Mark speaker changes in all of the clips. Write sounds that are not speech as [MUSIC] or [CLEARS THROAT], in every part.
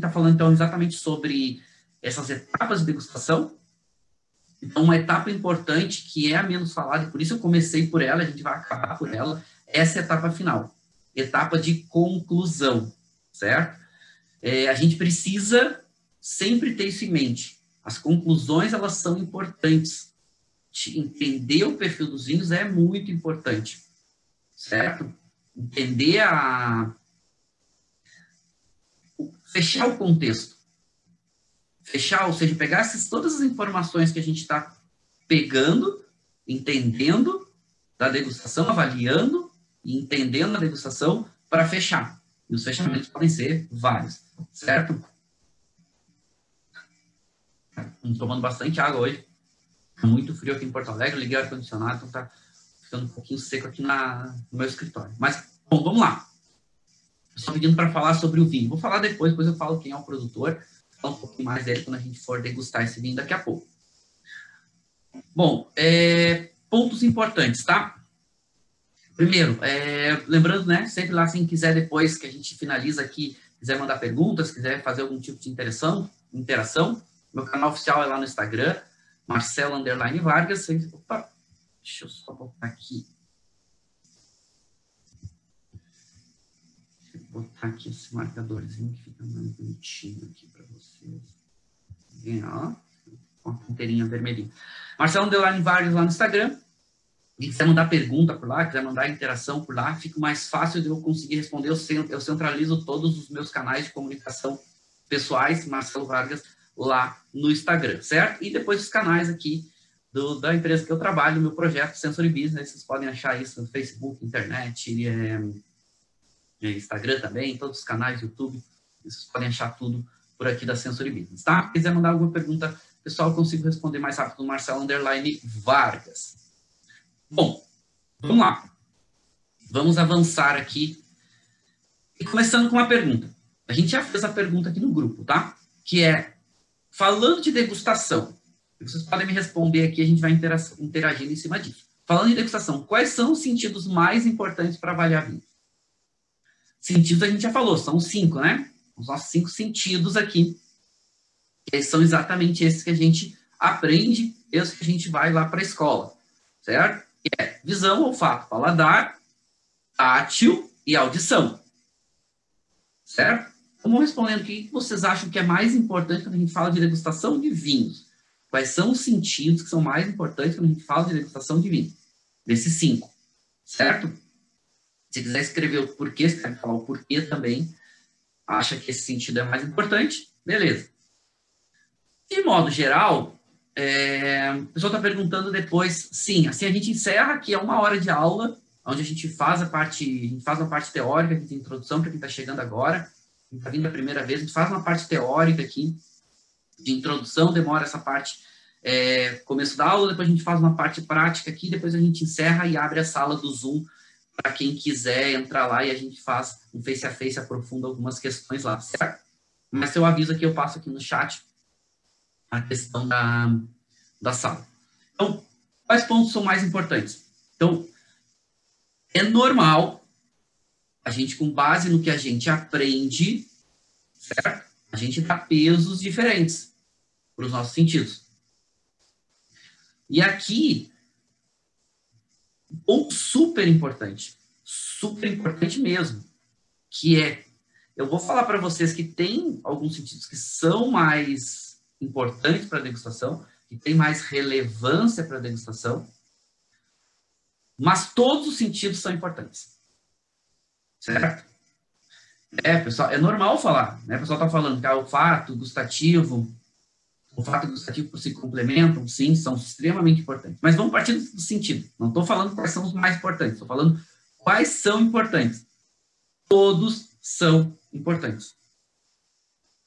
Speaker 1: está falando, então, exatamente sobre essas etapas de degustação. Então, uma etapa importante, que é a menos falada, e por isso eu comecei por ela, a gente vai acabar por ela, essa é a etapa final. Etapa de conclusão, certo? É, a gente precisa sempre ter isso em mente. As conclusões, elas são importantes. Entender o perfil dos vinhos é muito importante, certo? Entender a... Fechar o contexto. Fechar, ou seja, pegar essas, todas as informações que a gente está pegando, entendendo da degustação, avaliando e entendendo a degustação para fechar. E os fechamentos podem ser vários, certo? Estou tomando bastante água hoje. Tá muito frio aqui em Porto Alegre, liguei o ar-condicionado, então tá ficando um pouquinho seco aqui na, no meu escritório. Mas, bom, vamos lá. Estou pedindo para falar sobre o vinho. Vou falar depois, depois eu falo quem é o produtor, falar um pouquinho mais dele quando a gente for degustar esse vinho daqui a pouco. Bom, é, pontos importantes, tá? Primeiro, é, lembrando, né, sempre lá, quem quiser depois que a gente finaliza aqui, quiser mandar perguntas, quiser fazer algum tipo de interação, interação meu canal oficial é lá no Instagram, Marcelo Underline Vargas. Opa, deixa eu só botar aqui. Botar aqui esse marcadorzinho que fica mais bonitinho aqui para vocês. Vem, ó, com a ponteirinha vermelhinha. Marcelo Underline Vargas lá no Instagram. E quiser mandar pergunta por lá, quiser mandar interação por lá, fica mais fácil de eu conseguir responder. Eu centralizo todos os meus canais de comunicação pessoais, Marcelo Vargas, lá no Instagram, certo? E depois os canais aqui do, da empresa que eu trabalho, meu projeto Sensory Business, vocês podem achar isso no Facebook, internet, é, Instagram também, todos os canais, YouTube, vocês podem achar tudo por aqui da Sensory Business, tá? Se quiser mandar alguma pergunta, pessoal, eu consigo responder mais rápido Marcelo Underline Vargas. Bom, vamos lá. Vamos avançar aqui. E começando com uma pergunta. A gente já fez a pergunta aqui no grupo, tá? Que é, Falando de degustação, vocês podem me responder aqui, a gente vai interagindo em cima disso. Falando de degustação, quais são os sentidos mais importantes para avaliar vinho? Sentidos a gente já falou, são cinco, né? Os nossos cinco sentidos aqui. Eles são exatamente esses que a gente aprende, esses que a gente vai lá para a escola, certo? Que é visão, olfato, paladar, tátil e audição. Certo? Vamos respondendo o que vocês acham que é mais importante quando a gente fala de degustação de vinhos. Quais são os sentidos que são mais importantes quando a gente fala de degustação de vinho? Desses cinco, certo? Se quiser escrever o porquê, se quiser falar o porquê também, acha que esse sentido é mais importante, beleza. De modo geral, é, o pessoal está perguntando depois, sim, assim a gente encerra aqui é uma hora de aula, onde a gente faz a parte, a gente faz uma parte teórica, a introdução para quem está chegando agora, está vindo a primeira vez, a gente faz uma parte teórica aqui, de introdução, demora essa parte é, começo da aula, depois a gente faz uma parte prática aqui, depois a gente encerra e abre a sala do Zoom para quem quiser entrar lá e a gente faz um face a face, aprofunda algumas questões lá, certo? Mas eu aviso aqui, eu passo aqui no chat a questão da, da sala. Então, quais pontos são mais importantes? Então, é normal a gente, com base no que a gente aprende, certo? A gente dá pesos diferentes para os nossos sentidos. E aqui, um ponto super importante, super importante mesmo, que é, eu vou falar para vocês que tem alguns sentidos que são mais importantes para a degustação, que tem mais relevância para a degustação, mas todos os sentidos são importantes. Certo? É, pessoal, é normal falar, né? O pessoal está falando que é olfato, gustativo, olfato e gustativo se complementam, sim, são extremamente importantes. Mas vamos partir do sentido. Não estou falando quais são os mais importantes, estou falando quais são importantes. Todos são importantes.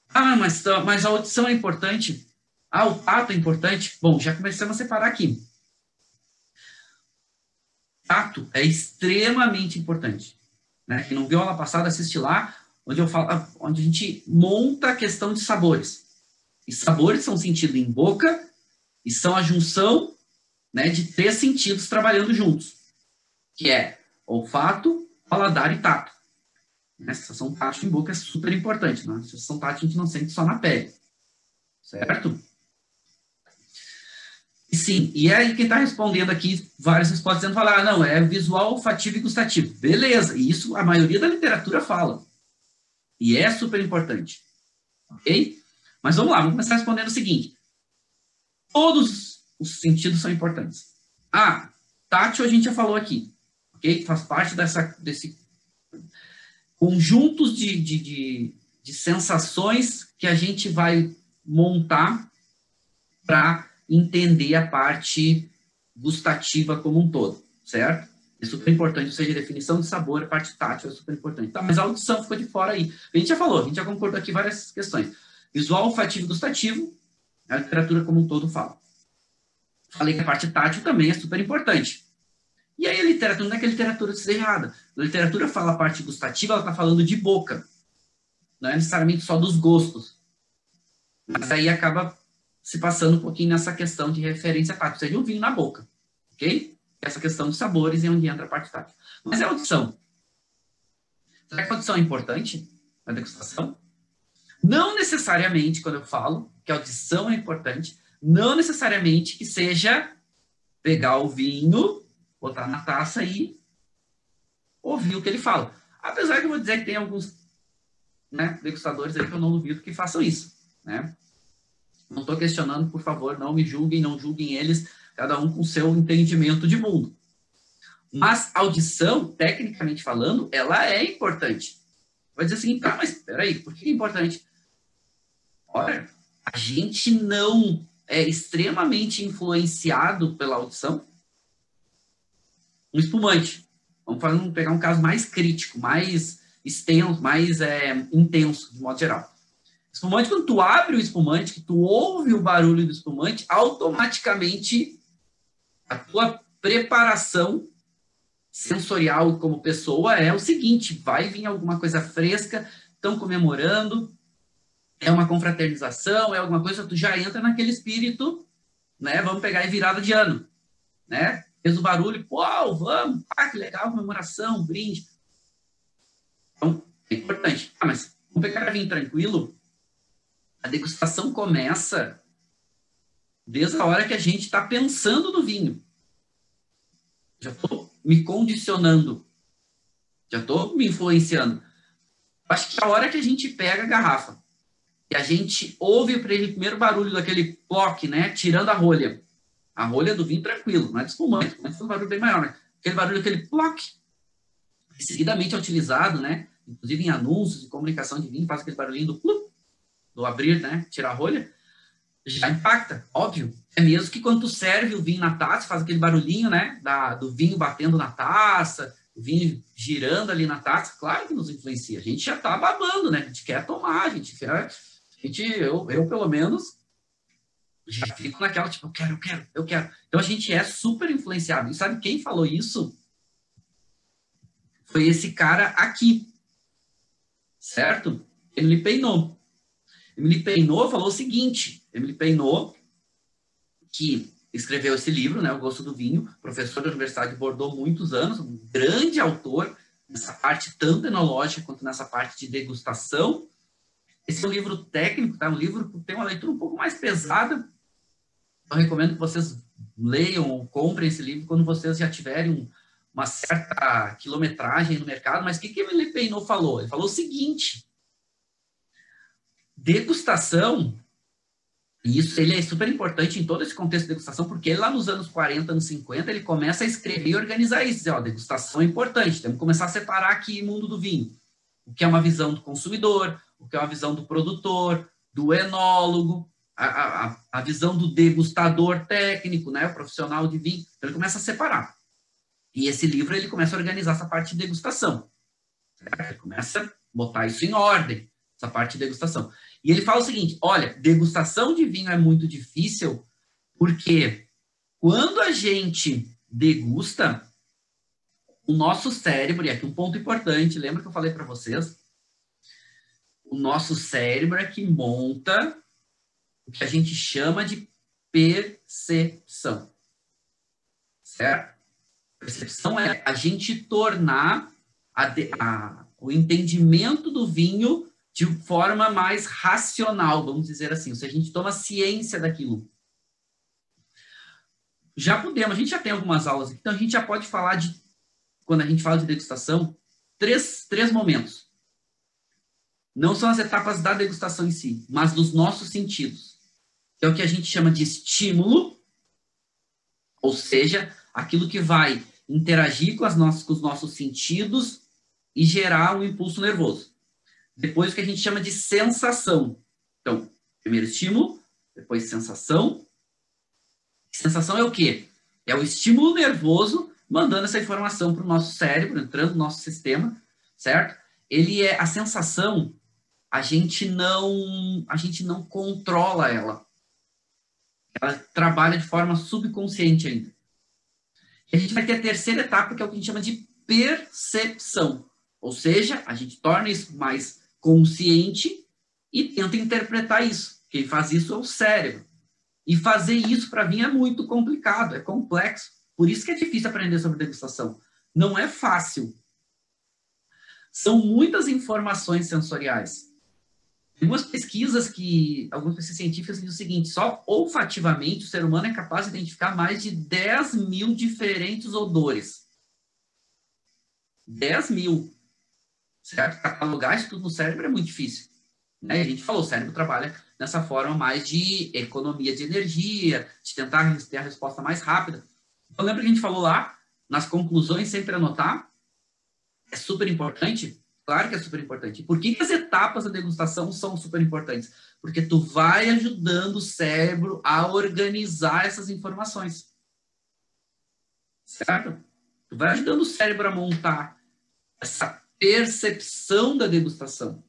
Speaker 1: Ah, mas, mas a audição é importante. Ah, o tato é importante. Bom, já começamos a separar aqui. Tato é extremamente importante. Né? Quem não viu a aula passada, assiste lá, onde, eu falo, onde a gente monta a questão de sabores. E sabores são sentido em boca e são a junção né, de três sentidos trabalhando juntos, que é olfato, paladar e tato. Né? Sensação tátil em boca é super importante. Né? Sensação tátil a gente não sente só na pele. Certo? E sim, e aí quem está respondendo aqui, várias respostas dizendo, falar, ah, não, é visual, olfativo e gustativo. Beleza, e isso a maioria da literatura fala. E é super importante. Ok? Mas vamos lá, vamos começar respondendo o seguinte. Todos os sentidos são importantes. Ah, tátil a gente já falou aqui. Ok? Faz parte dessa, desse conjuntos de, de, de, de sensações que a gente vai montar para entender a parte gustativa como um todo, certo? É super importante, ou seja, definição de sabor, a parte tátil é super importante. Tá, mas a audição ficou de fora aí. A gente já falou, a gente já concordou aqui várias questões. Visual, olfativo e gustativo, a literatura como um todo fala. Falei que a parte tátil também é super importante. E aí a literatura, não é que a literatura seja errada. A literatura fala a parte gustativa, ela está falando de boca. Não é necessariamente só dos gostos. Mas aí acaba se passando um pouquinho nessa questão de referência tátil, seja um vinho na boca, ok? Essa questão de sabores é onde entra a parte tátil. Mas é audição. Será que a audição é importante na degustação? Não necessariamente, quando eu falo que a audição é importante, não necessariamente que seja pegar o vinho, botar na taça e ouvir o que ele fala. Apesar que eu vou dizer que tem alguns né, degustadores aí que eu não duvido que façam isso, né? Não estou questionando, por favor, não me julguem, não julguem eles, cada um com seu entendimento de mundo. Mas audição, tecnicamente falando, ela é importante. Vai dizer assim, tá, mas peraí, por que é importante? Olha, a gente não é extremamente influenciado pela audição? Um espumante. Vamos, fazer, vamos pegar um caso mais crítico, mais extenso, mais é, intenso, de modo geral. Espumante, quando tu abre o espumante, que tu ouve o barulho do espumante, automaticamente a tua preparação sensorial como pessoa é o seguinte: vai vir alguma coisa fresca, estão comemorando, é uma confraternização, é alguma coisa, tu já entra naquele espírito, né? Vamos pegar em virada de ano, né? Fez o barulho, uau, vamos, ah, que legal, comemoração, brinde. Então, é importante. Ah, mas vamos pegar vinho tranquilo, a degustação começa desde a hora que a gente está pensando no vinho. Já estou me condicionando, já estou me influenciando. Acho que é a hora que a gente pega a garrafa e a gente ouve o primeiro barulho daquele ploc, né, tirando a rolha. A rolha do vinho tranquilo, não é espumante, mas é um barulho bem maior, né? Aquele barulho, aquele ploc, seguidamente é utilizado, né? Inclusive em anúncios de comunicação de vinho, faz aquele barulhinho do plup, do abrir, né? Tirar a rolha, já impacta, óbvio. É mesmo que quando tu serve o vinho na taça, faz aquele barulhinho, né? Da, do vinho batendo na taça, o vinho girando ali na taça, claro que nos influencia. A gente já tá babando, né? A gente quer tomar, a gente quer. A gente, eu, eu pelo menos, já fico naquela, tipo, eu quero, eu quero, eu quero. Então a gente é super influenciado. E sabe quem falou isso? Foi esse cara aqui. Certo? Ele peinou. Emily Peinot falou o seguinte: Emily Peinot, que escreveu esse livro, né, O Gosto do Vinho, professor da Universidade de Bordeaux muitos anos, um grande autor nessa parte tanto enológica quanto nessa parte de degustação. Esse é um livro técnico, tá? Um livro que tem uma leitura um pouco mais pesada. Eu recomendo que vocês leiam ou comprem esse livro quando vocês já tiverem um, uma certa quilometragem no mercado. Mas o que, que Emily Peinot falou? Ele falou o seguinte: Degustação, e isso ele é super importante em todo esse contexto de degustação, porque lá nos anos 40, anos 50, ele começa a escrever e organizar isso. Dizer, ó, degustação é importante, temos que começar a separar aqui o mundo do vinho. O que é uma visão do consumidor, o que é uma visão do produtor, do enólogo, a, a, a visão do degustador técnico, né, o profissional de vinho. Então ele começa a separar. E esse livro ele começa a organizar essa parte de degustação. Certo? Ele começa a botar isso em ordem essa parte de degustação. E ele fala o seguinte: olha, degustação de vinho é muito difícil, porque quando a gente degusta, o nosso cérebro, e aqui um ponto importante, lembra que eu falei para vocês? O nosso cérebro é que monta o que a gente chama de percepção. Certo? Percepção é a gente tornar a, a o entendimento do vinho de forma mais racional, vamos dizer assim. Se a gente toma ciência daquilo. Já podemos, a gente já tem algumas aulas aqui, então a gente já pode falar de, quando a gente fala de degustação, três, três momentos. Não são as etapas da degustação em si, mas dos nossos sentidos. É o que a gente chama de estímulo, ou seja, aquilo que vai interagir com, as nossas, com os nossos sentidos e gerar um impulso nervoso. Depois o que a gente chama de sensação. Então, primeiro estímulo, depois sensação. Sensação é o quê? É o estímulo nervoso mandando essa informação para o nosso cérebro, entrando no nosso sistema, certo? Ele é a sensação, a gente não a gente não controla ela. Ela trabalha de forma subconsciente ainda. E a gente vai ter a terceira etapa, que é o que a gente chama de percepção. Ou seja, a gente torna isso mais consciente e tenta interpretar isso. Quem faz isso é o cérebro. E fazer isso para mim é muito complicado, é complexo. Por isso que é difícil aprender sobre degustação. Não é fácil. São muitas informações sensoriais. Algumas pesquisas que, algumas pesquisas científicas dizem o seguinte, só olfativamente o ser humano é capaz de identificar mais de 10 mil diferentes odores. 10 mil certo? Catalogar isso tudo no cérebro é muito difícil. Né? A gente falou, o cérebro trabalha nessa forma mais de economia de energia, de tentar ter a resposta mais rápida. Então, lembra que a gente falou lá, nas conclusões, sempre anotar? É super importante? Claro que é super importante. Por que, as etapas da degustação são super importantes? Porque tu vai ajudando o cérebro a organizar essas informações. Certo? Tu vai ajudando o cérebro a montar essa percepção da degustação,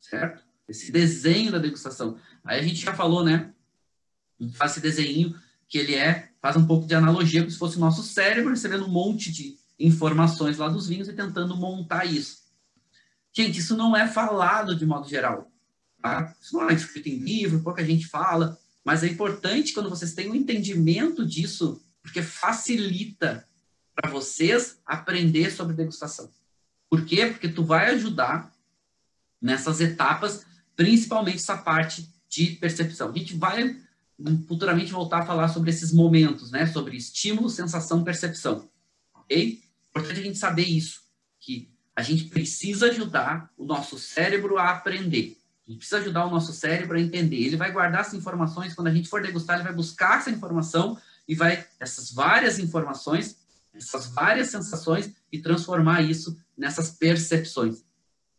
Speaker 1: certo? Esse desenho da degustação. Aí a gente já falou, né? Faz esse desenho que ele é, faz um pouco de analogia como se fosse o nosso cérebro recebendo um monte de informações lá dos vinhos e tentando montar isso. Gente, isso não é falado de modo geral. Tá? Isso não é escrito em livro, pouca gente fala, mas é importante quando vocês têm um entendimento disso, porque facilita para vocês aprender sobre degustação. Por quê? Porque tu vai ajudar nessas etapas, principalmente essa parte de percepção. A gente vai futuramente voltar a falar sobre esses momentos, né? Sobre estímulo, sensação, percepção. Ok? Importante a gente saber isso, que a gente precisa ajudar o nosso cérebro a aprender. A gente precisa ajudar o nosso cérebro a entender. Ele vai guardar essas informações, quando a gente for degustar, ele vai buscar essa informação e vai, essas várias informações, essas várias sensações, e transformar isso nessas percepções,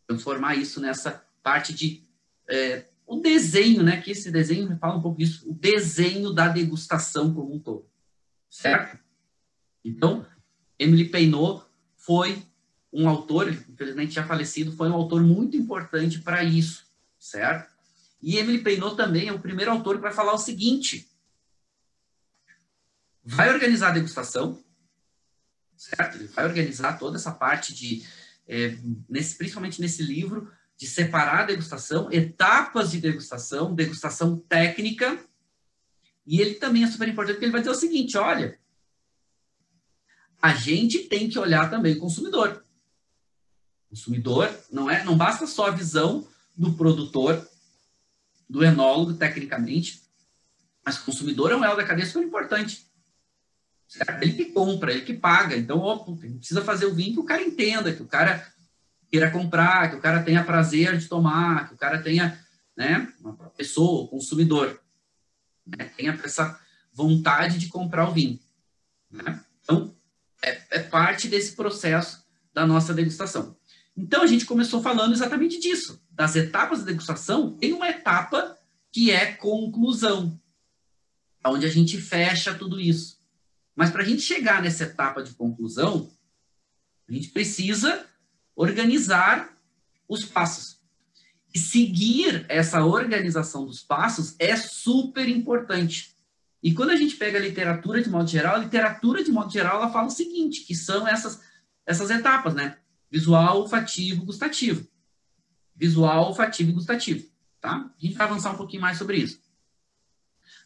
Speaker 1: transformar isso nessa parte de é, o desenho, né? Que esse desenho fala um pouco disso, o desenho da degustação como um todo, certo? Então, Emily Peinot foi um autor, infelizmente já falecido, foi um autor muito importante para isso, certo? E Emily Peinot também é o primeiro autor que vai falar o seguinte: vai organizar a degustação, certo? Ele vai organizar toda essa parte de, é, nesse, principalmente nesse livro, de separar a degustação, etapas de degustação, degustação técnica, e ele também é super importante porque ele vai dizer o seguinte, olha, a gente tem que olhar também o consumidor. Consumidor não é, não basta só a visão do produtor, do enólogo, tecnicamente, mas o consumidor é um elo da cadeia super importante. Ele que compra, ele que paga. Então, ó, precisa fazer o vinho que o cara entenda, que o cara queira comprar, que o cara tenha prazer de tomar, que o cara tenha, né, uma pessoa, consumidor, né, tenha essa vontade de comprar o vinho. Né? Então, é, é parte desse processo da nossa degustação. Então, a gente começou falando exatamente disso. Das etapas da degustação, tem uma etapa que é conclusão, onde a gente fecha tudo isso. Mas para a gente chegar nessa etapa de conclusão, a gente precisa organizar os passos. E seguir essa organização dos passos é super importante. E quando a gente pega a literatura de modo geral, a literatura de modo geral ela fala o seguinte, que são essas, essas etapas, né? Visual, olfativo, gustativo. Visual, olfativo e gustativo, tá? A gente vai avançar um pouquinho mais sobre isso.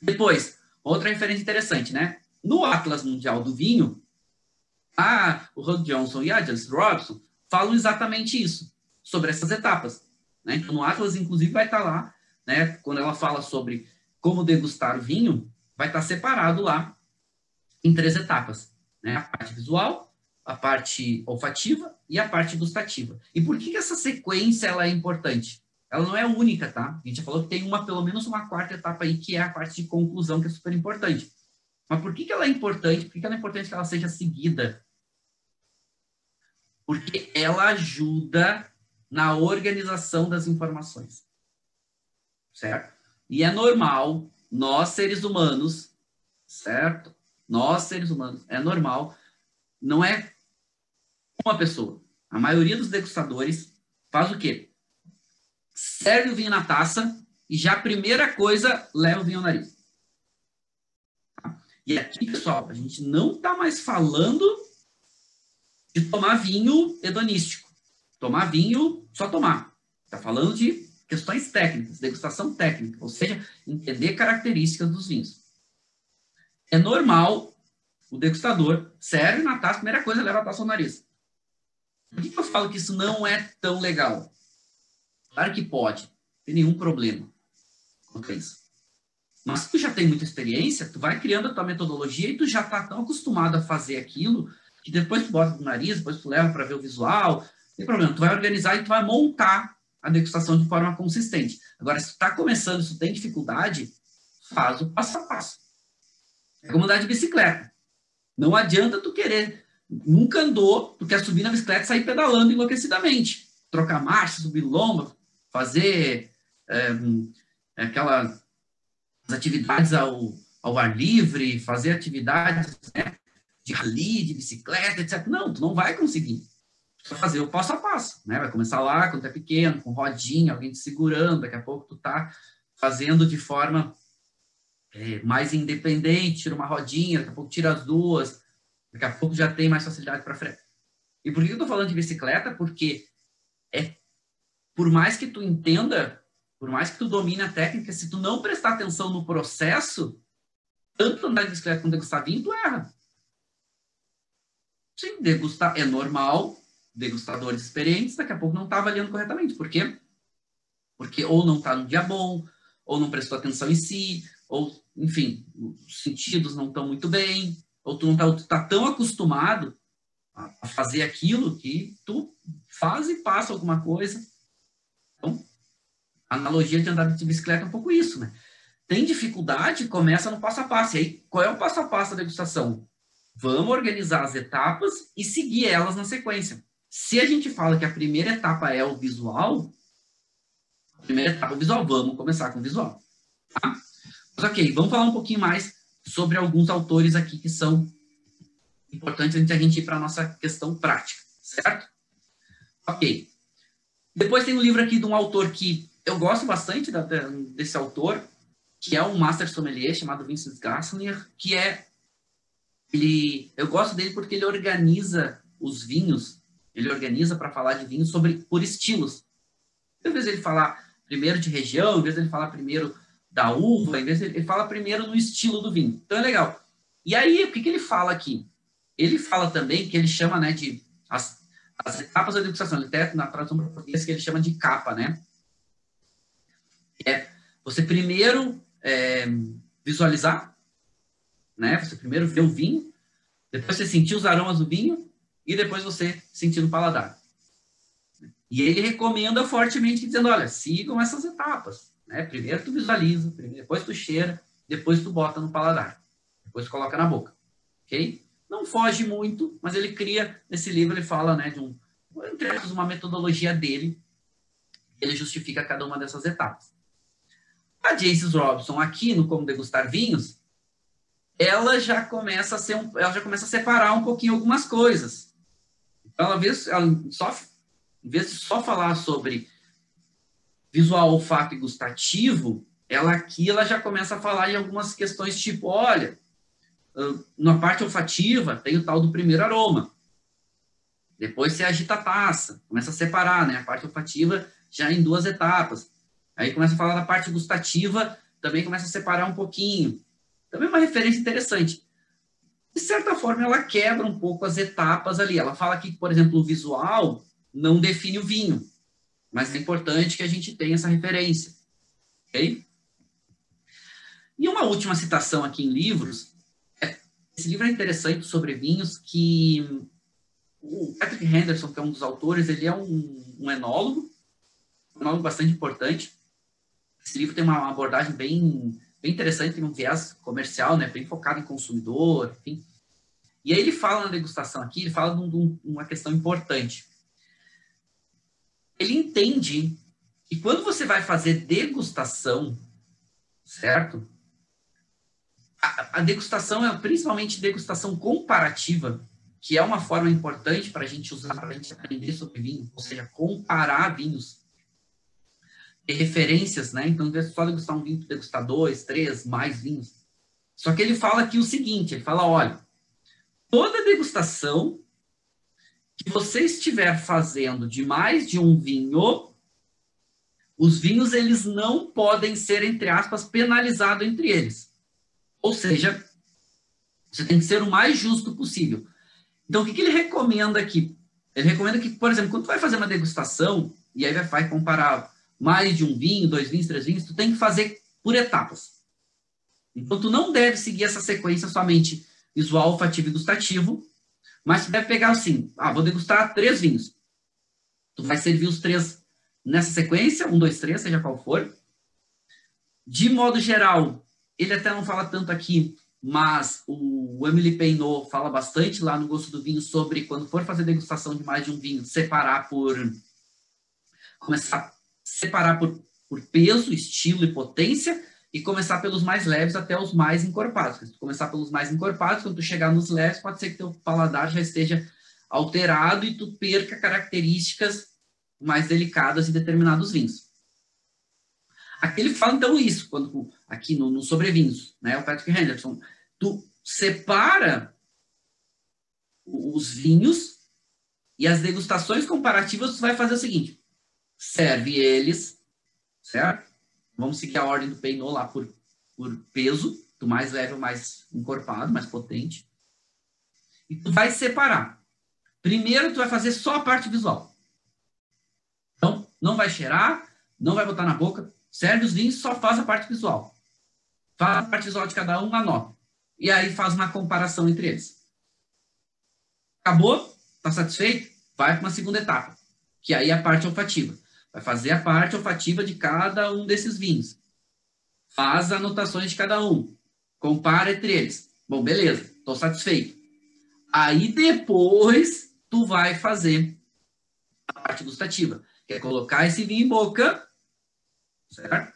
Speaker 1: Depois, outra referência interessante, né? No Atlas Mundial do Vinho, a, o Hugh Johnson e a Janice Robson falam exatamente isso. sobre essas etapas. Né? Então, no Atlas, inclusive, vai estar lá, né, quando ela fala sobre como degustar o vinho, vai estar separado lá em três etapas. Né? A parte visual, a parte olfativa e a parte gustativa. E por que, que essa sequência ela é importante? Ela não é única, tá? A gente já falou que tem uma, pelo menos uma quarta etapa aí, que é a parte de conclusão, que é super importante. Mas por que, que ela é importante? Por que, que ela é importante que ela seja seguida? Porque ela ajuda na organização das informações. Certo? E é normal, nós seres humanos, certo? Nós seres humanos, é normal, não é uma pessoa. A maioria dos degustadores faz o quê? Serve o vinho na taça e já a primeira coisa leva o vinho ao nariz. E aqui, pessoal, a gente não está mais falando de tomar vinho hedonístico. Tomar vinho, só tomar. Está falando de questões técnicas, degustação técnica, ou seja, entender características dos vinhos. É normal o degustador serve na taça, primeira coisa, leva a taça ao nariz. Por que, eu falo que isso não é tão legal? Claro que pode, não tem nenhum problema isso. Mas se tu já tem muita experiência, tu vai criando a tua metodologia e tu já está tão acostumado a fazer aquilo que depois tu bota no nariz, depois tu leva para ver o visual, não tem problema. Tu vai organizar e tu vai montar a degustação de forma consistente. Agora, se tu está começando, se tu tem dificuldade, faz o passo a passo. É como andar de bicicleta. Não adianta tu querer, nunca andou, tu quer subir na bicicleta e sair pedalando enlouquecidamente. Trocar marcha, subir lomba, fazer é, aquela atividades ao, ao ar livre, fazer atividades né, de rally, de bicicleta, etc. Não, tu não vai conseguir. Tu vai fazer o passo a passo, né? Vai começar lá quando é pequeno, com rodinha, alguém te segurando, daqui a pouco tu tá fazendo de forma é, mais independente, tira uma rodinha, daqui a pouco tira as duas, daqui a pouco já tem mais facilidade para frente. E por que eu tô falando de bicicleta? Porque é por mais que tu entenda por mais que tu domine a técnica, se tu não prestar atenção no processo, tanto andar de bicicleta quanto degustar vinho, tu erra. Sim, degustar é normal, degustadores experientes, daqui a pouco não está avaliando corretamente. Por quê? Porque ou não está no dia bom, ou não prestou atenção em si, ou, enfim, os sentidos não estão muito bem, ou tu não está tá tão acostumado a fazer aquilo que tu faz e passa alguma coisa. Então, a analogia de andar de bicicleta é um pouco isso, né? Tem dificuldade, começa no passo a passo. E aí, qual é o passo a passo da degustação? Vamos organizar as etapas e seguir elas na sequência. Se a gente fala que a primeira etapa é o visual, a primeira etapa é o visual, vamos começar com o visual. Tá? Mas ok, vamos falar um pouquinho mais sobre alguns autores aqui que são importantes antes gente ir para a nossa questão prática, certo? Ok. Depois tem um livro aqui de um autor que eu gosto bastante da, desse autor, que é um master sommelier chamado Vincent Gassner, que é ele, eu gosto dele porque ele organiza os vinhos, ele organiza para falar de vinhos sobre por estilos. Em vez ele falar primeiro de região, em vez ele falar primeiro da uva, em vez de ele, fala primeiro no estilo do vinho. Então é legal. E aí, o que, que ele fala aqui? Ele fala também que ele chama, né, de as, as etapas da degustação. Ele até na tradução para português que ele chama de capa, né? é você primeiro é, visualizar, né? Você primeiro ver o vinho, depois você sentir os aromas do vinho e depois você sentir no paladar. E ele recomenda fortemente dizendo, olha, sigam essas etapas, né? Primeiro tu visualiza, depois tu cheira, depois tu bota no paladar, depois tu coloca na boca, ok? Não foge muito, mas ele cria nesse livro ele fala, né, de um uma metodologia dele, ele justifica cada uma dessas etapas. A Jace Robson aqui no Como Degustar Vinhos, ela já começa a ser um, ela já começa a separar um pouquinho algumas coisas. Então, ela, vez, ela só, em vez de só falar sobre visual, olfato e gustativo, ela aqui ela já começa a falar em algumas questões tipo, olha, na parte olfativa tem o tal do primeiro aroma. Depois você agita a taça, começa a separar, né? A parte olfativa já em duas etapas. Aí começa a falar da parte gustativa, também começa a separar um pouquinho. Também uma referência interessante. De certa forma, ela quebra um pouco as etapas ali. Ela fala que, por exemplo, o visual não define o vinho. Mas é importante que a gente tenha essa referência, ok? E uma última citação aqui em livros, é, esse livro é interessante sobre vinhos que o Patrick Henderson, que é um dos autores, ele é um, um enólogo, um enólogo bastante importante. Esse livro tem uma abordagem bem, bem interessante, tem um viés comercial, né, bem focado em consumidor, enfim. E aí ele fala na degustação aqui, ele fala de, um, de uma questão importante. Ele entende que quando você vai fazer degustação, certo? A, a degustação é principalmente degustação comparativa, que é uma forma importante para a gente usar, para a gente aprender sobre vinho, ou seja, comparar vinhos, referências, né? Então, não é só degustar um vinho, degustar dois, três, mais vinhos. Só que ele fala aqui o seguinte, ele fala, olha, toda degustação que você estiver fazendo de mais de um vinho, os vinhos eles não podem ser entre aspas penalizados entre eles. Ou seja, você tem que ser o mais justo possível. Então, o que, que ele recomenda aqui? Ele recomenda que, por exemplo, quando tu vai fazer uma degustação, e aí vai comparar mais de um vinho, dois vinhos, três vinhos, tu tem que fazer por etapas. Então, tu não deve seguir essa sequência somente visual, olfativo e gustativo, mas tu deve pegar assim, ah, vou degustar três vinhos. Tu vai servir os três nessa sequência, um, dois, três, seja qual for. De modo geral, ele até não fala tanto aqui, mas o Emily Peinot fala bastante lá no Gosto do Vinho sobre quando for fazer degustação de mais de um vinho, separar por começar a separar por, por peso, estilo e potência e começar pelos mais leves até os mais encorpados. Começar pelos mais encorpados, quando tu chegar nos leves, pode ser que teu paladar já esteja alterado e tu perca características mais delicadas em determinados vinhos. Aqui ele fala então isso, quando aqui no, no sobrevinhos, né? O Patrick Henderson, tu separa os vinhos e as degustações comparativas tu vai fazer o seguinte: serve eles, certo? Vamos seguir a ordem do Peinot lá por, por peso, do mais leve ao mais encorpado, mais potente. E tu vai separar. Primeiro tu vai fazer só a parte visual. Então, não vai cheirar, não vai botar na boca, serve os vinhos, só faz a parte visual. Faz a parte visual de cada um, anota. E aí faz uma comparação entre eles. Acabou? Está satisfeito? Vai para uma segunda etapa, que aí é a parte olfativa. Vai fazer a parte olfativa de cada um desses vinhos. Faz anotações de cada um. Compara entre eles. Bom, beleza, estou satisfeito. Aí depois tu vai fazer a parte gustativa, que é colocar esse vinho em boca, certo?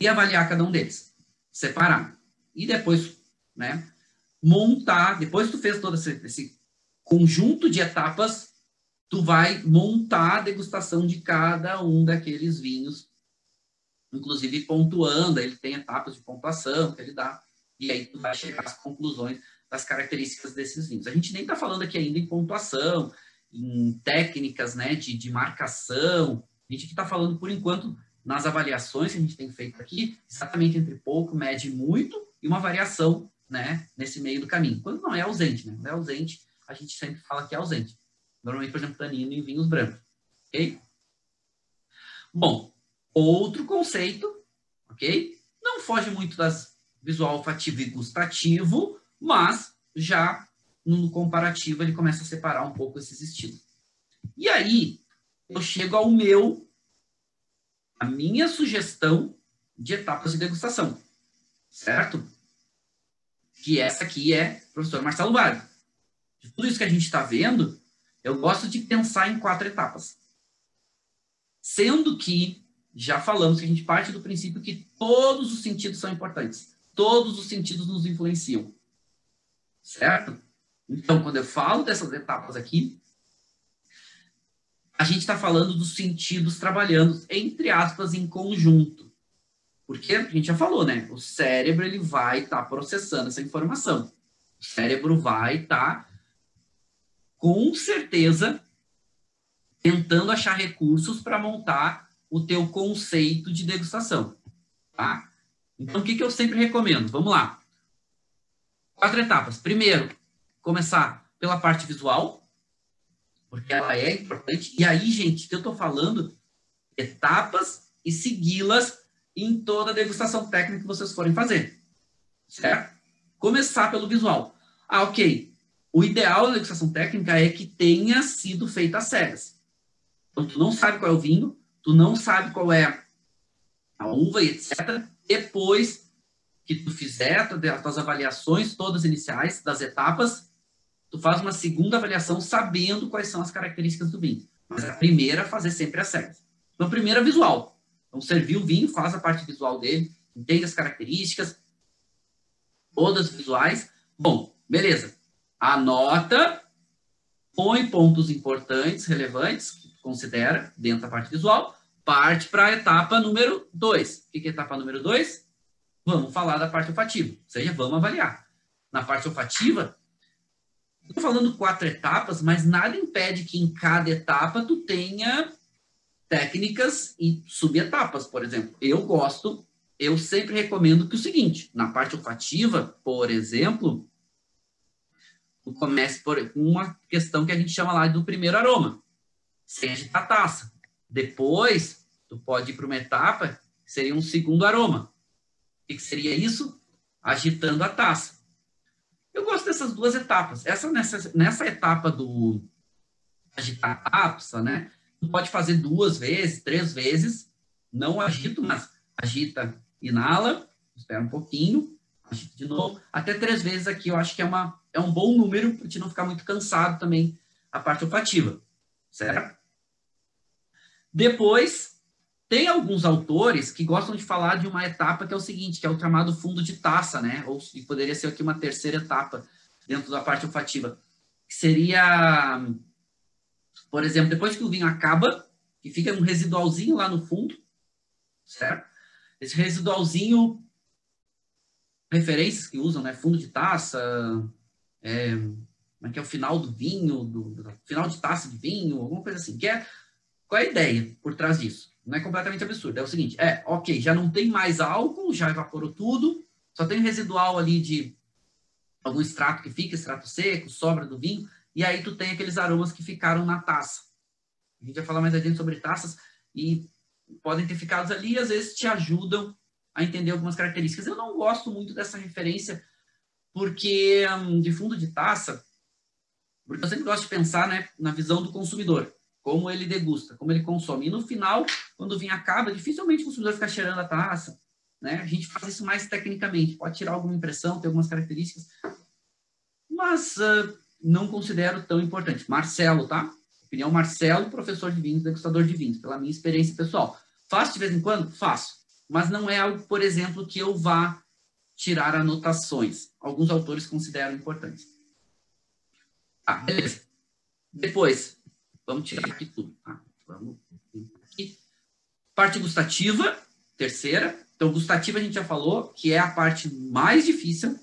Speaker 1: E avaliar cada um deles separar. E depois, né, montar, depois tu fez todo esse, esse conjunto de etapas, tu vai montar a degustação de cada um daqueles vinhos, inclusive pontuando, ele tem etapas de pontuação que ele dá, e aí tu vai chegar às conclusões das características desses vinhos. A gente nem está falando aqui ainda em pontuação, em técnicas né, de, de marcação, a gente está falando, por enquanto, nas avaliações que a gente tem feito aqui, exatamente entre pouco, médio e muito, e uma variação né, nesse meio do caminho. Quando não é ausente, né? Quando é ausente, a gente sempre fala que é ausente. Normalmente, por exemplo, tanino em vinhos brancos. Ok? Bom, outro conceito, ok? Não foge muito das visual, olfativo e gustativo, mas já no comparativo ele começa a separar um pouco esses estilos. E aí, eu chego ao meu a minha sugestão de etapas de degustação, certo? Que essa aqui é professor Marcelo Vargas. De tudo isso que a gente está vendo, eu gosto de pensar em quatro etapas. Sendo que já falamos que a gente parte do princípio que todos os sentidos são importantes. Todos os sentidos nos influenciam. Certo? Então, quando eu falo dessas etapas aqui, a gente está falando dos sentidos trabalhando, entre aspas, em conjunto. Porque a gente já falou, né? O cérebro ele vai estar tá processando essa informação. O cérebro vai estar, tá, com certeza, tentando achar recursos para montar o teu conceito de degustação. Tá? Então, o que, que eu sempre recomendo? Vamos lá. Quatro etapas. Primeiro, começar pela parte visual, porque ela é importante. E aí, gente, que eu estou falando etapas e segui-las em toda a degustação técnica que vocês forem fazer. Certo? Começar pelo visual. Ah, ok. O ideal da degustação técnica é que tenha sido feita às cegas. Então, tu não sabe qual é o vinho, tu não sabe qual é a uva e etc. Depois que tu fizer as tuas avaliações todas iniciais das etapas, tu faz uma segunda avaliação sabendo quais são as características do vinho. Mas a primeira, fazer sempre as cegas. Então, a primeira é visual. Então, servir o vinho, faz a parte visual dele, entende as características, todas visuais. Bom, beleza. Anota, põe pontos importantes, relevantes, que considera dentro da parte visual, parte para a etapa número 2. O que é a etapa número 2? Vamos falar da parte olfativa, ou seja, vamos avaliar. Na parte olfativa, estou falando quatro etapas, mas nada impede que em cada etapa tu tenha técnicas e subetapas, por exemplo. Eu gosto, eu sempre recomendo que o seguinte, na parte olfativa, por exemplo, comece por uma questão que a gente chama lá do primeiro aroma, agitar a taça. Depois, tu pode ir para uma etapa seria um segundo aroma. O que seria isso? Agitando a taça. Eu gosto dessas duas etapas. Essa nessa, nessa etapa do agitar a taça, né? Tu pode fazer duas vezes, três vezes. Não agito, mas agita, inala, espera um pouquinho, agita de novo. Até três vezes aqui eu acho que é, uma, é um bom número para te não ficar muito cansado também a parte olfativa. Certo? Depois, tem alguns autores que gostam de falar de uma etapa que é o seguinte, que é o chamado fundo de taça, né? Ou poderia ser aqui uma terceira etapa dentro da parte olfativa. Que seria, por exemplo, depois que o vinho acaba, que fica um residualzinho lá no fundo, certo? Esse residualzinho, referências que usam, né? Fundo de taça, é, é que é o final do vinho, do, do, final de taça de vinho, alguma coisa assim. Que é, qual é a ideia por trás disso? Não é completamente absurdo. É o seguinte, é, ok, já não tem mais álcool, já evaporou tudo, só tem residual ali de algum extrato que fica, extrato seco, sobra do vinho, e aí tu tem aqueles aromas que ficaram na taça. A gente vai falar mais adiante sobre taças e podem ter ficado ali às vezes te ajudam a entender algumas características. Eu não gosto muito dessa referência porque hum, de fundo de taça, porque eu sempre gosto de pensar né, na visão do consumidor como ele degusta, como ele consome. E no final, quando o vinho acaba, dificilmente o consumidor fica cheirando a taça. Né? A gente faz isso mais tecnicamente. Pode tirar alguma impressão, ter algumas características, mas uh, não considero tão importante. Marcelo, tá? Opinião Marcelo, professor de vinhos, degustador de vinhos, pela minha experiência pessoal. Faço de vez em quando? Faço. Mas não é algo, por exemplo, que eu vá tirar anotações. Alguns autores consideram importante. Ah, beleza. Depois, Vamos tirar aqui tudo. Tá? Vamos aqui. Parte gustativa, terceira. Então, gustativa a gente já falou que é a parte mais difícil,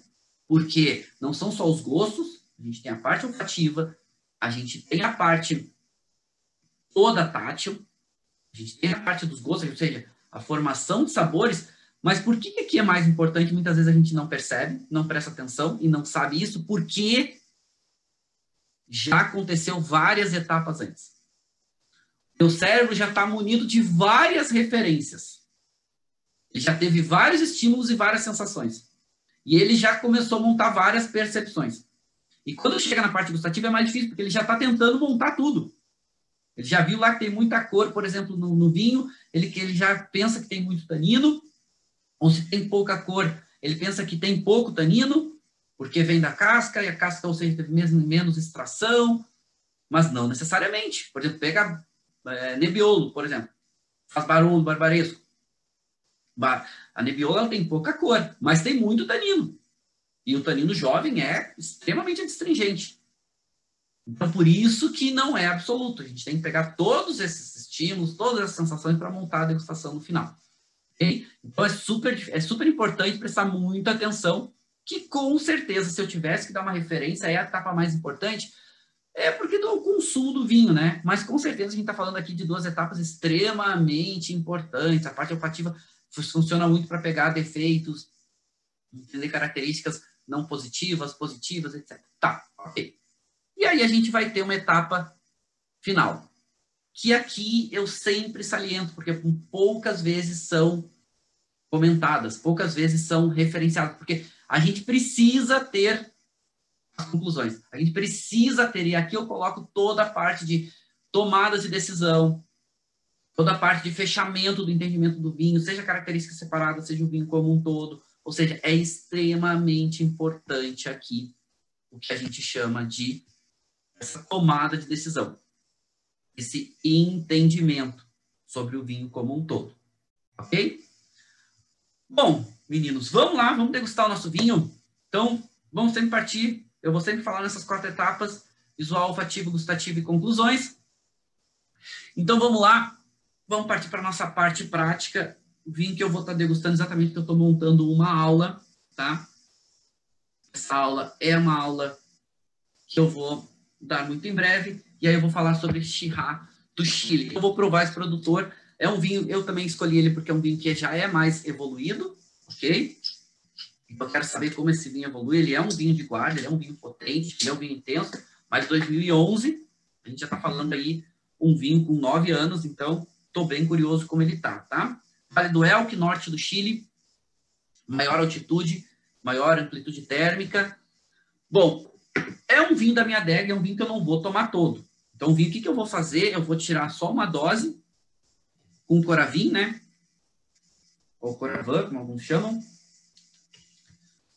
Speaker 1: porque não são só os gostos, a gente tem a parte olfativa, a gente tem a parte toda tátil, a gente tem a parte dos gostos, ou seja, a formação de sabores, mas por que aqui é mais importante? Muitas vezes a gente não percebe, não presta atenção e não sabe isso, porque já aconteceu várias etapas antes. Seu cérebro já está munido de várias referências. Ele já teve vários estímulos e várias sensações. E ele já começou a montar várias percepções. E quando chega na parte gustativa é mais difícil, porque ele já está tentando montar tudo. Ele já viu lá que tem muita cor, por exemplo, no, no vinho, ele, ele já pensa que tem muito tanino, ou se tem pouca cor, ele pensa que tem pouco tanino, porque vem da casca e a casca, ou seja, teve menos extração, mas não necessariamente. Por exemplo, pega é, nebiolo, por exemplo, faz barulho barbaresco. A nebiola tem pouca cor, mas tem muito tanino. E o tanino jovem é extremamente astringente. Então, por isso que não é absoluto. A gente tem que pegar todos esses estímulos, todas as sensações para montar a degustação no final. Então, é super, é super importante prestar muita atenção que com certeza, se eu tivesse que dar uma referência, é a etapa mais importante, é porque do consumo do vinho, né? Mas com certeza a gente está falando aqui de duas etapas extremamente importantes. A parte olfativa funciona muito para pegar defeitos, entender características não positivas, positivas, etc. Tá, ok. E aí a gente vai ter uma etapa final. Que aqui eu sempre saliento, porque poucas vezes são comentadas, poucas vezes são referenciadas, porque a gente precisa ter as conclusões, a gente precisa ter, e aqui eu coloco toda a parte de tomadas de decisão, toda a parte de fechamento do entendimento do vinho, seja característica separada, seja o vinho como um todo, ou seja, é extremamente importante aqui o que a gente chama de essa tomada de decisão, esse entendimento sobre o vinho como um todo, ok? Bom, meninos, vamos lá, vamos degustar o nosso vinho. Então, vamos sempre partir. Eu vou sempre falar nessas quatro etapas: visual, olfativo, gustativo e conclusões. Então, vamos lá, vamos partir para a nossa parte prática. O vinho que eu vou estar degustando exatamente porque eu estou montando uma aula, tá? Essa aula é uma aula que eu vou dar muito em breve, e aí eu vou falar sobre Chirá do Chile. Eu vou provar esse produtor é um vinho, eu também escolhi ele porque é um vinho que já é mais evoluído, ok? Então, eu quero saber como esse vinho evolui. Ele é um vinho de guarda, ele é um vinho potente, ele é um vinho intenso, mas 2011, a gente já está falando aí um vinho com nove anos, então estou bem curioso como ele está, tá? Vale do Elk, norte do Chile, maior altitude, maior amplitude térmica. Bom, é um vinho da minha adega, é um vinho que eu não vou tomar todo. Então, o vinho, o que, que eu vou fazer? Eu vou tirar só uma dose com Coravim, né? Ou Coravan, como alguns chamam,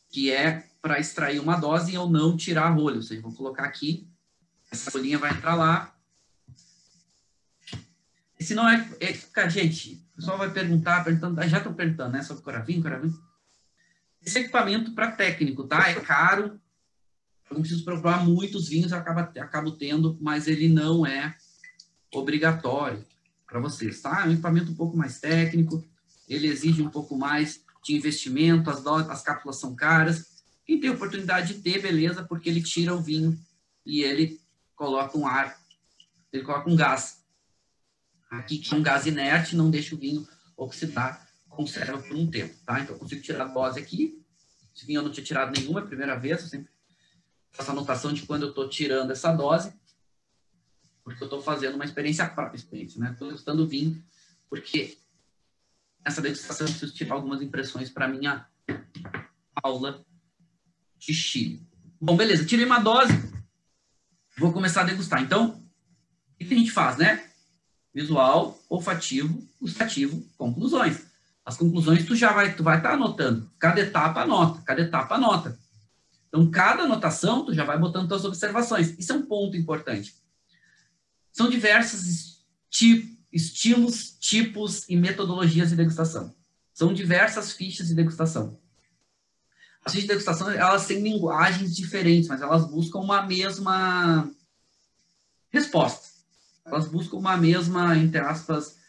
Speaker 1: que é para extrair uma dose e eu não tirar a rolha. Ou seja, vou colocar aqui, essa folhinha vai entrar lá. Esse não é, é gente, o pessoal vai perguntar, perguntando, já estou perguntando, né, sobre Coravim, Coravim. Esse equipamento para técnico, tá? É caro, eu não preciso provar muitos vinhos, eu acabo, acabo tendo, mas ele não é obrigatório para vocês, tá? É um equipamento um pouco mais técnico, ele exige um pouco mais de investimento, as, as cápsulas são caras. Quem tem oportunidade de ter, beleza, porque ele tira o vinho e ele coloca um ar, ele coloca um gás. Aqui, que é um gás inerte, não deixa o vinho oxidar, conserva por um tempo, tá? Então, eu consigo tirar a dose aqui. Esse vinho eu não tinha tirado nenhuma, é a primeira vez, eu sempre faço anotação de quando eu estou tirando essa dose porque eu estou fazendo uma experiência própria, experiência, né? Estou degustando vinho, porque nessa degustação eu preciso tirar algumas impressões para minha aula de Chile. Bom, beleza, tirei uma dose, vou começar a degustar. Então, o que a gente faz, né? Visual, olfativo, gustativo, conclusões. As conclusões tu já vai tu vai estar tá anotando. Cada etapa anota, cada etapa anota. Então, cada anotação tu já vai botando tuas observações. Isso é um ponto importante. São diversos estilos, tipos e metodologias de degustação. São diversas fichas de degustação. As fichas de degustação, elas têm linguagens diferentes, mas elas buscam uma mesma resposta. Elas buscam uma mesma, entre aspas,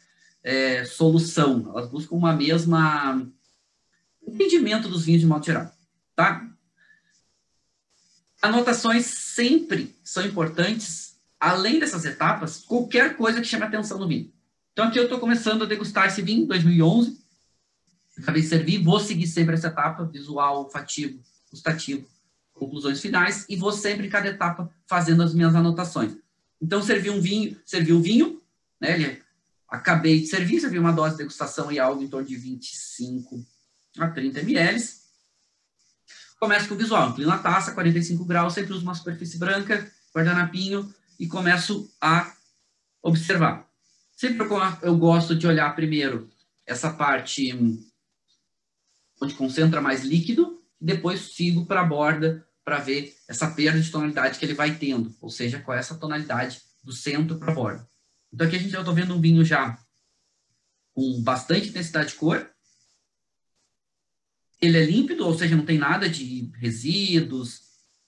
Speaker 1: é, solução. Elas buscam uma mesma entendimento dos vinhos de modo geral, tá? Anotações sempre são importantes além dessas etapas, qualquer coisa que chame atenção no vinho. Então, aqui eu estou começando a degustar esse vinho, 2011. Acabei de servir, vou seguir sempre essa etapa, visual, olfativo, gustativo, conclusões finais, e vou sempre em cada etapa fazendo as minhas anotações. Então, servi um vinho, servi um vinho, né, ele, acabei de servir, servi uma dose de degustação e algo em torno de 25 a 30 ml. Começo com o visual, inclino a taça, 45 graus, sempre uso uma superfície branca, guardanapinho, e começo a observar. Sempre eu gosto de olhar primeiro essa parte onde concentra mais líquido, depois sigo para a borda para ver essa perda de tonalidade que ele vai tendo, ou seja, qual é essa tonalidade do centro para a borda. Então aqui a gente já está vendo um vinho já com bastante intensidade de cor. Ele é límpido, ou seja, não tem nada de resíduos,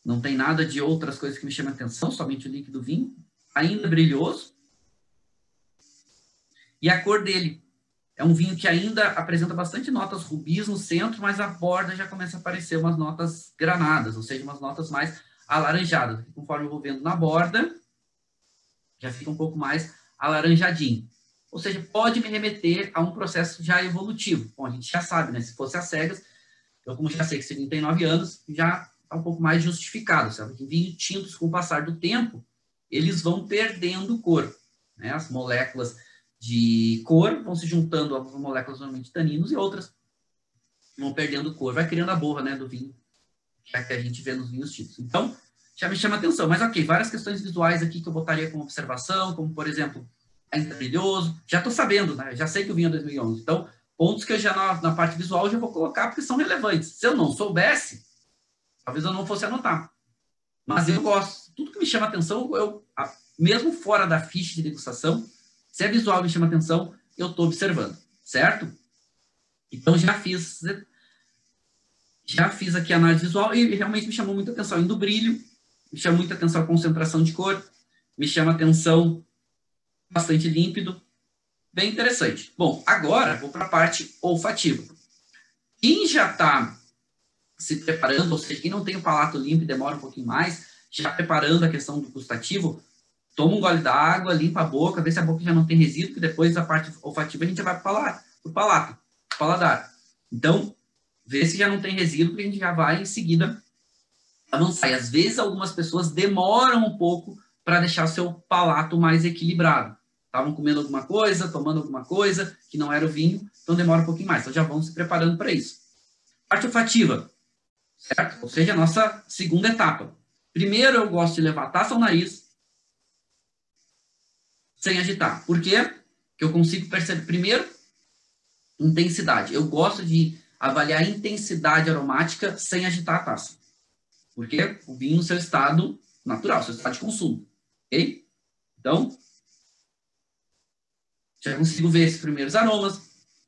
Speaker 1: não tem nada de outras coisas que me chamam a atenção, somente o líquido vinho, ainda brilhoso. E a cor dele é um vinho que ainda apresenta bastante notas rubis no centro, mas a borda já começa a aparecer umas notas granadas, ou seja, umas notas mais alaranjadas. Conforme eu vou vendo na borda, já fica um pouco mais alaranjadinho. Ou seja, pode me remeter a um processo já evolutivo. Bom, a gente já sabe, né? Se fosse às cegas, eu como já sei que vinho tem nove anos, já está um pouco mais justificado, sabe? Que tintos, com o passar do tempo, eles vão perdendo cor. Né? As moléculas de cor vão se juntando às moléculas normalmente taninos e outras vão perdendo cor, vai criando a borra né, do vinho, que que a gente vê nos vinhos tintos. Então, já me chama atenção. Mas, ok, várias questões visuais aqui que eu botaria como observação, como, por exemplo, ainda brilhoso. Já estou sabendo, né? Já sei que o vinho é 2011. Então, pontos que eu já na, na parte visual já vou colocar porque são relevantes. Se eu não soubesse, talvez eu não fosse anotar. Mas eu gosto. Tudo que me chama atenção, eu, mesmo fora da ficha de degustação, se é visual me chama atenção, eu estou observando, certo? Então já fiz já fiz aqui a análise visual e realmente me chamou muita atenção indo brilho, me chama muita atenção a concentração de cor, me chama atenção bastante límpido, bem interessante. Bom, agora vou para a parte olfativa. Quem já está se preparando, ou seja, quem não tem o palato limpo e demora um pouquinho mais, já preparando a questão do gustativo, toma um gole d'água, limpa a boca, vê se a boca já não tem resíduo, que depois a parte olfativa a gente vai para o palato, palato, paladar. Então, vê se já não tem resíduo, que a gente já vai em seguida avançar. E às vezes algumas pessoas demoram um pouco para deixar o seu palato mais equilibrado. Estavam comendo alguma coisa, tomando alguma coisa, que não era o vinho, então demora um pouquinho mais. Então já vão se preparando para isso. Parte olfativa, certo? Ou seja, a nossa segunda etapa. Primeiro eu gosto de levar a taça ao nariz, sem agitar. Por quê? Porque eu consigo perceber, primeiro, intensidade. Eu gosto de avaliar a intensidade aromática sem agitar a taça. Porque o vinho no seu estado natural, seu estado de consumo. Ok? Então, já consigo ver esses primeiros aromas,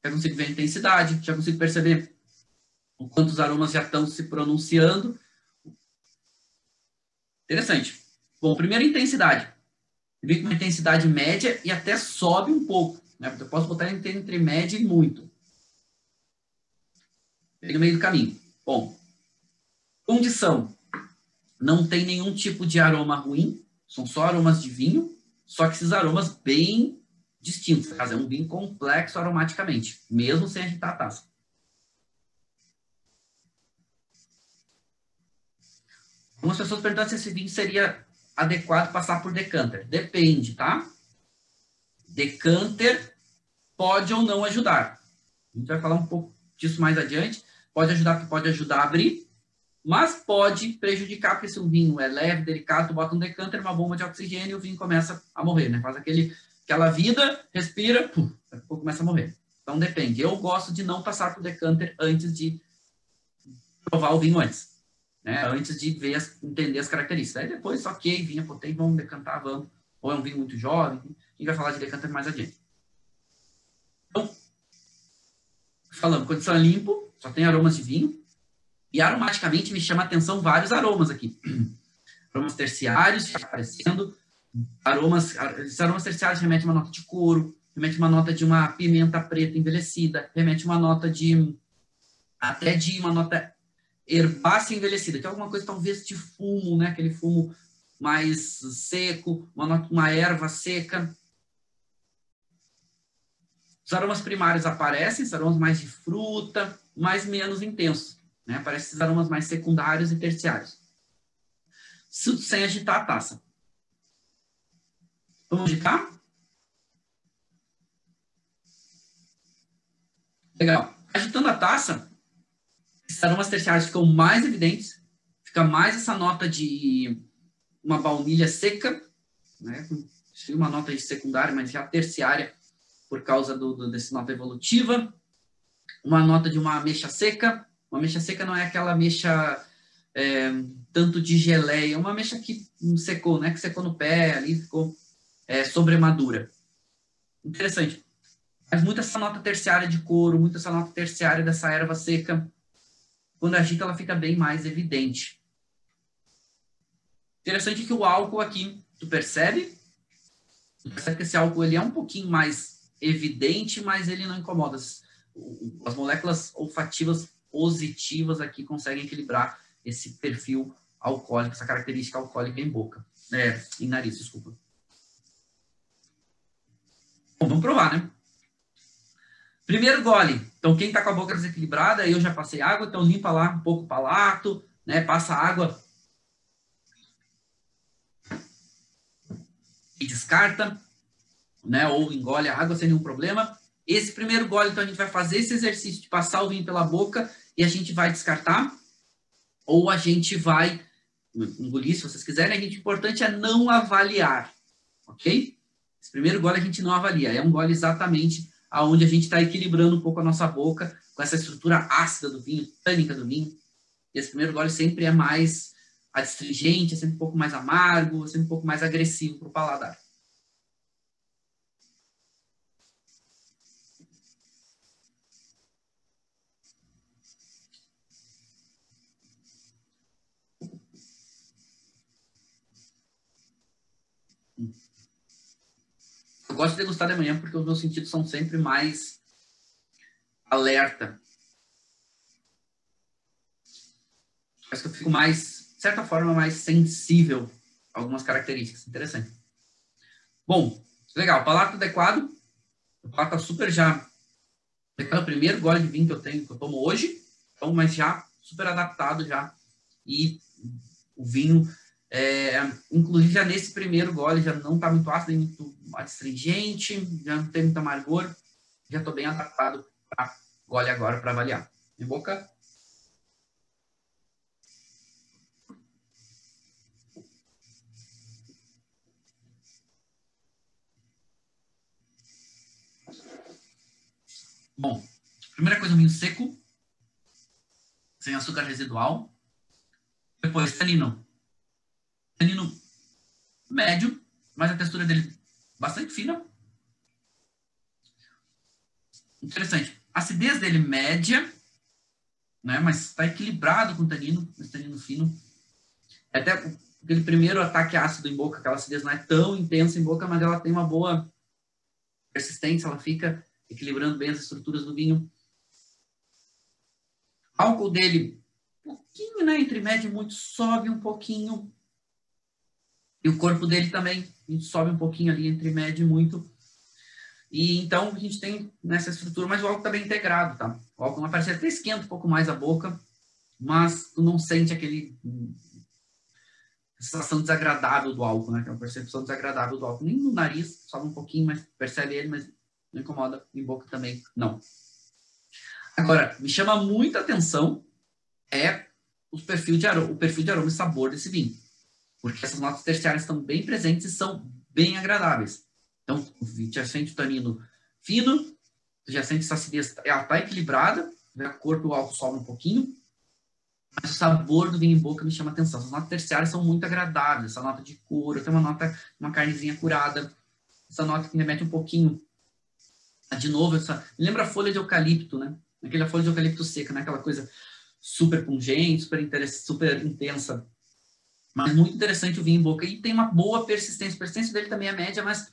Speaker 1: já consigo ver a intensidade, já consigo perceber o quanto os aromas já estão se pronunciando. Interessante. Bom, primeira intensidade. Eu vi com uma intensidade média e até sobe um pouco. Né? Eu posso botar entre, média e muito. No meio do caminho. Bom, condição não tem nenhum tipo de aroma ruim, são só aromas de vinho, só que esses aromas bem distintos. É um vinho complexo aromaticamente, mesmo sem agitar a taça. Algumas pessoas perguntam se esse vinho seria adequado passar por decanter. Depende, tá? Decanter pode ou não ajudar. A gente vai falar um pouco disso mais adiante. Pode ajudar, pode ajudar a abrir, mas pode prejudicar, porque se o vinho é leve, delicado, tu bota um decanter, uma bomba de oxigênio e o vinho começa a morrer, né? Faz aquele, aquela vida, respira, pum, daqui a pouco começa a morrer. Então depende. Eu gosto de não passar por decanter antes de provar o vinho antes. Né? Antes de ver as, entender as características. Aí depois, ok, vinho é potente, vamos decantar, vamos. Ou é um vinho muito jovem, a gente vai falar de decanter mais adiante. Então, falando, condição é limpo, só tem aromas de vinho, e aromaticamente me chama a atenção vários aromas aqui. [CLEARS THROAT] aromas terciários aparecendo, aromas, esses aromas terciários remetem uma nota de couro, remete uma nota de uma pimenta preta envelhecida, remete uma nota de até de uma nota herbácea envelhecida, que é alguma coisa talvez de fumo, né? Aquele fumo mais seco, uma, nota, uma erva seca. Os aromas primários aparecem, os aromas mais de fruta, mas menos intensos. Né? Aparecem esses aromas mais secundários e terciários. Sem agitar a taça. Vamos agitar? Legal. Agitando a taça, esses aromas terciários ficam mais evidentes, fica mais essa nota de uma baunilha seca, né? uma nota de secundária, mas já terciária, por causa do, do, desse nota evolutiva, uma nota de uma ameixa seca, uma mecha seca não é aquela mecha é, tanto de geleia, é uma mecha que secou, né? Que secou no pé, ali ficou é, sobremadura. Interessante. Mas muita essa nota terciária de couro, muita essa nota terciária dessa erva seca, quando agita ela fica bem mais evidente. Interessante que o álcool aqui, tu percebe? Tu percebe que esse álcool ele é um pouquinho mais evidente, mas ele não incomoda. As, as moléculas olfativas positivas aqui conseguem equilibrar esse perfil alcoólico, essa característica alcoólica em boca, é, em nariz, desculpa. Bom, vamos provar, né? Primeiro gole. Então, quem tá com a boca desequilibrada, eu já passei água, então limpa lá um pouco o palato, né? Passa água e descarta. né? Ou engole a água sem nenhum problema. Esse primeiro gole, então, a gente vai fazer esse exercício de passar o vinho pela boca e a gente vai descartar. Ou a gente vai engolir, se vocês quiserem. A gente, o importante é não avaliar, ok? Esse primeiro gole a gente não avalia. É um gole exatamente aonde a gente está equilibrando um pouco a nossa boca com essa estrutura ácida do vinho, tânica do vinho. E esse primeiro gole sempre é mais adstringente, é sempre um pouco mais amargo, é sempre um pouco mais agressivo para o paladar. Gosto de degustar de manhã porque os meus sentidos são sempre mais alerta. Acho que eu fico mais, de certa forma, mais sensível a algumas características. Interessante. Bom, legal. Palato adequado. O palato tá super já. É o primeiro gole de vinho que eu tenho, que eu tomo hoje. Então, mas já super adaptado já. E o vinho, é, inclusive já nesse primeiro gole, já não está muito ácido, muito astringente, já não tem muito amargor. Já estou bem adaptado para gole agora para avaliar. Em boca. Bom, primeira coisa, vinho seco, sem açúcar residual. Depois, tanino. Tanino médio, mas a textura dele bastante fina. Interessante. Acidez dele média, né? Mas está equilibrado com o tanino, esse tanino fino. É até aquele primeiro ataque ácido em boca, aquela acidez não é tão intensa em boca, mas ela tem uma boa persistência, ela fica equilibrando bem as estruturas do vinho. Álcool dele, um pouquinho, né? Entre médio e muito, sobe um pouquinho. E o corpo dele também sobe um pouquinho ali entre médio e muito. E então a gente tem nessa estrutura, mas o álcool está bem integrado, tá? O álcool vai parecer até esquenta um pouco mais a boca, mas tu não sente aquele sensação desagradável do álcool, né? Aquela percepção desagradável do álcool. Nem no nariz, sobe um pouquinho, mas percebe ele, mas não incomoda em boca também, não. Agora, me chama muita atenção é o perfil de aroma, o perfil de aroma e sabor desse vinho. Porque essas notas terciárias estão bem presentes e são bem agradáveis. Então, já sente o tanino fino, já sente essa acidez, ela está equilibrada, a cor do álcool sobe um pouquinho, mas o sabor do vinho em boca me chama atenção. As notas terciárias são muito agradáveis, essa nota de couro, tem uma nota, uma carnezinha curada, essa nota que remete um pouquinho de novo, essa, lembra a folha de eucalipto, né? Aquela folha de eucalipto seca, né? Aquela coisa super pungente, super, super intensa. Mas muito interessante o vinho em boca. E tem uma boa persistência. A persistência dele também é média, mas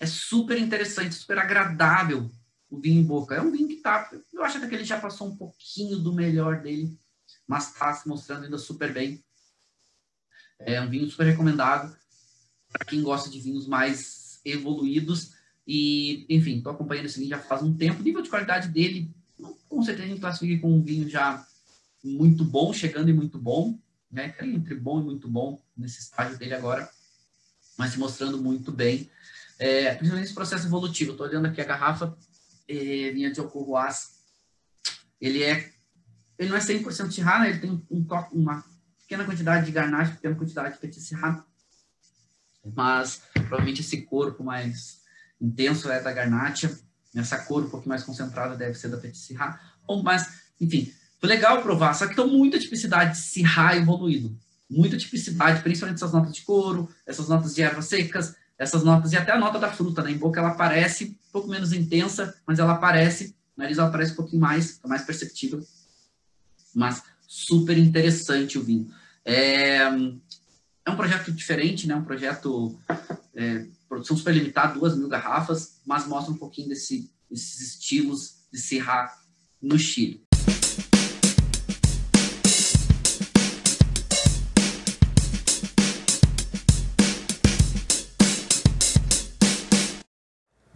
Speaker 1: é super interessante, super agradável o vinho em boca. É um vinho que tá. Eu acho até que ele já passou um pouquinho do melhor dele, mas está se mostrando ainda super bem. É um vinho super recomendado para quem gosta de vinhos mais evoluídos e, enfim, estou acompanhando esse vinho já faz um tempo. O nível de qualidade dele, com certeza a gente classifica com um vinho já muito bom, chegando em muito bom, né? Entre bom e muito bom nesse estágio dele agora, mas se mostrando muito bem, é, principalmente esse processo evolutivo. Estou olhando aqui a garrafa, é, vinha de Alcohuas. Ele é, ele não é 100% Syrah, né? Ele tem um uma pequena quantidade de garnache, pequena quantidade de petit mas provavelmente esse corpo mais intenso é da Garnacha, essa cor um pouquinho mais concentrada deve ser da Petit. Bom, mas, enfim, legal provar, só que tem muita tipicidade de Syrah evoluído. Muita tipicidade, principalmente essas notas de couro, essas notas de ervas secas, essas notas, e até a nota da fruta, né? Em boca ela parece um pouco menos intensa, mas ela aparece, nariz ela parece um pouquinho mais, tá mais perceptível. Mas super interessante o vinho. É, é um projeto diferente, né? Um projeto é, produção super limitada, duas mil garrafas, mas mostra um pouquinho desse, desses estilos de Syrah no Chile.